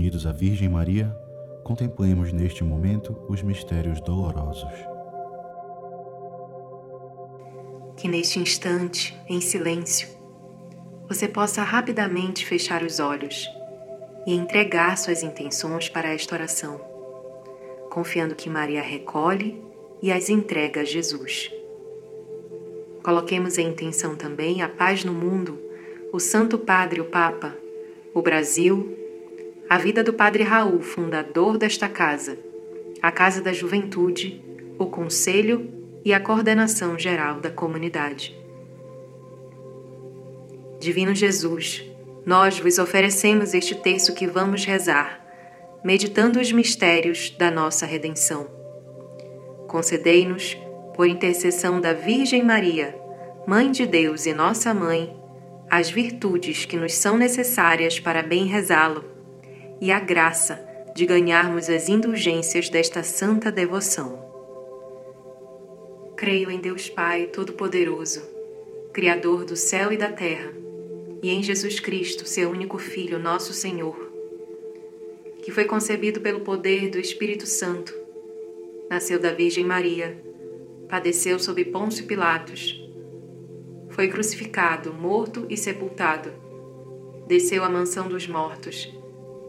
unidos à Virgem Maria, contemplemos neste momento os mistérios dolorosos. Que neste instante, em silêncio, você possa rapidamente fechar os olhos e entregar suas intenções para esta oração, confiando que Maria recolhe e as entrega a Jesus. Coloquemos em intenção também a paz no mundo, o Santo Padre, o Papa, o Brasil, a vida do Padre Raul, fundador desta casa, a Casa da Juventude, o Conselho e a coordenação geral da comunidade. Divino Jesus, nós vos oferecemos este texto que vamos rezar, meditando os mistérios da nossa redenção. Concedei-nos, por intercessão da Virgem Maria, Mãe de Deus e nossa Mãe, as virtudes que nos são necessárias para bem rezá-lo e a graça de ganharmos as indulgências desta santa devoção. Creio em Deus Pai Todo-Poderoso, Criador do céu e da terra, e em Jesus Cristo, seu único Filho, nosso Senhor, que foi concebido pelo poder do Espírito Santo, nasceu da Virgem Maria, padeceu sob Pôncio Pilatos, foi crucificado, morto e sepultado, desceu à mansão dos mortos,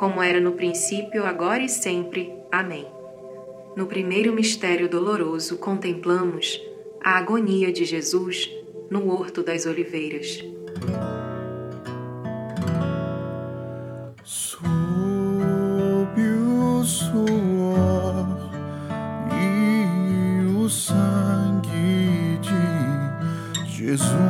como era no princípio, agora e sempre. Amém. No primeiro mistério doloroso, contemplamos a agonia de Jesus no Horto das Oliveiras. Sob o suor e o sangue de Jesus,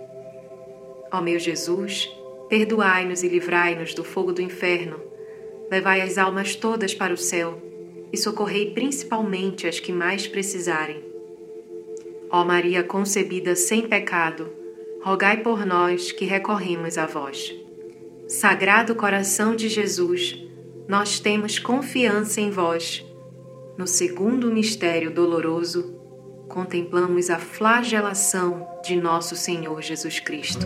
Ó meu Jesus, perdoai-nos e livrai-nos do fogo do inferno, levai as almas todas para o céu e socorrei principalmente as que mais precisarem. Ó Maria concebida sem pecado, rogai por nós que recorremos a vós. Sagrado coração de Jesus, nós temos confiança em vós. No segundo mistério doloroso, contemplamos a flagelação de nosso Senhor Jesus Cristo.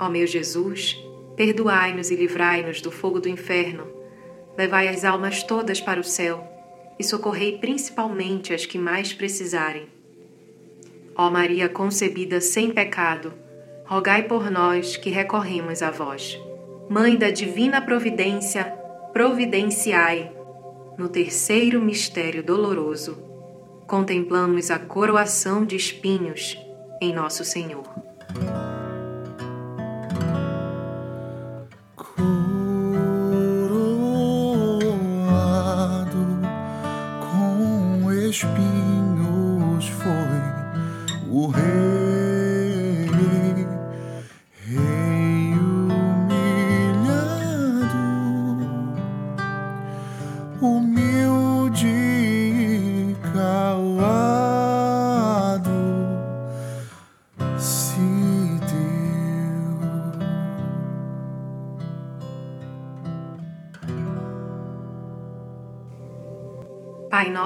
Ó meu Jesus, perdoai-nos e livrai-nos do fogo do inferno, levai as almas todas para o céu e socorrei principalmente as que mais precisarem. Ó Maria concebida sem pecado, rogai por nós que recorremos a vós. Mãe da Divina Providência, providenciai. No terceiro mistério doloroso, contemplamos a coroação de espinhos em Nosso Senhor. 哭。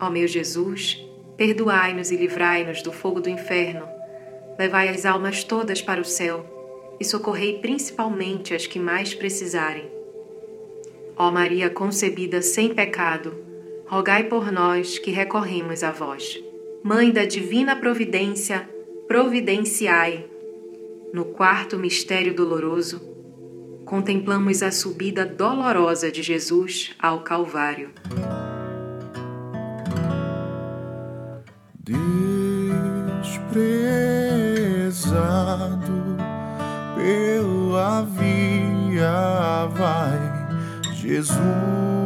Ó meu Jesus, perdoai-nos e livrai-nos do fogo do inferno, levai as almas todas para o céu e socorrei principalmente as que mais precisarem. Ó Maria concebida sem pecado, rogai por nós que recorremos a vós. Mãe da divina providência, providenciai. No quarto mistério doloroso, contemplamos a subida dolorosa de Jesus ao Calvário. Desprezado pela via vai Jesus,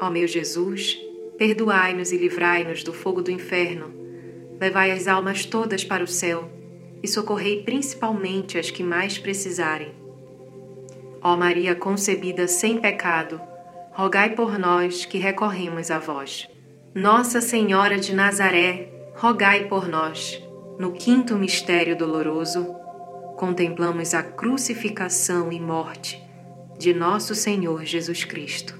Ó meu Jesus, perdoai-nos e livrai-nos do fogo do inferno, levai as almas todas para o céu e socorrei principalmente as que mais precisarem. Ó Maria concebida sem pecado, rogai por nós que recorremos a vós. Nossa Senhora de Nazaré, rogai por nós. No quinto mistério doloroso, contemplamos a crucificação e morte de nosso Senhor Jesus Cristo.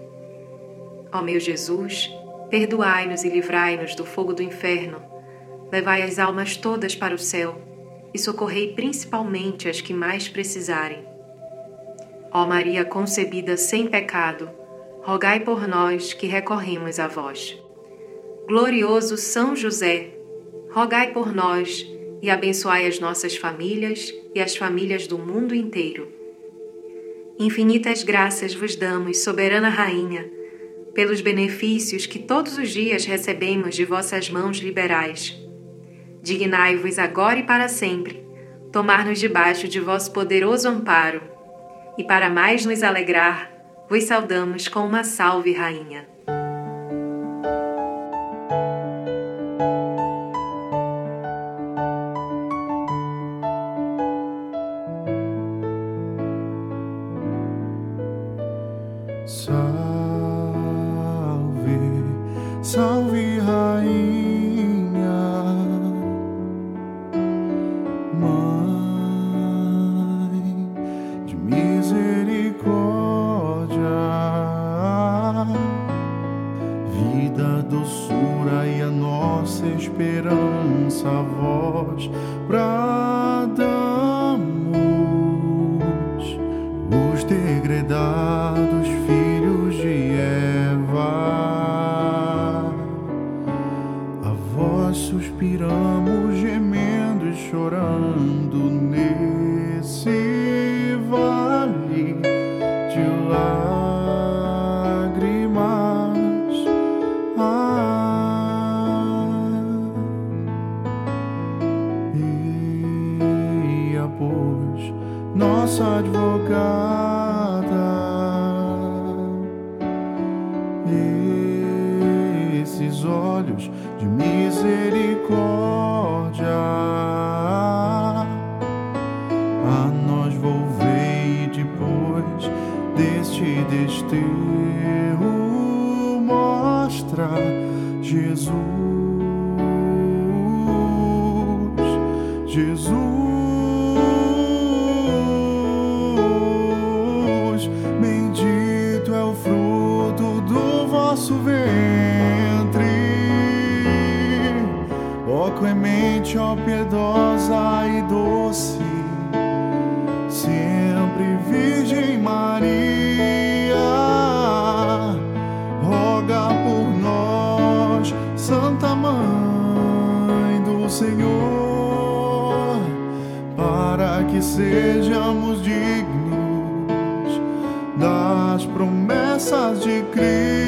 Ó meu Jesus, perdoai-nos e livrai-nos do fogo do inferno, levai as almas todas para o céu e socorrei principalmente as que mais precisarem. Ó Maria concebida sem pecado, rogai por nós que recorremos a vós. Glorioso São José, rogai por nós e abençoai as nossas famílias e as famílias do mundo inteiro. Infinitas graças vos damos, soberana Rainha pelos benefícios que todos os dias recebemos de vossas mãos liberais. Dignai-vos agora e para sempre tomar-nos debaixo de vosso poderoso amparo, e para mais nos alegrar, vos saudamos com uma salve, Rainha. Suspiramos, gemendo e chorando do vosso ventre. Ó clemente, ó piedosa e doce, sempre Virgem Maria, roga por nós, Santa Mãe do Senhor, para que sejamos dignos das promessas de Cristo.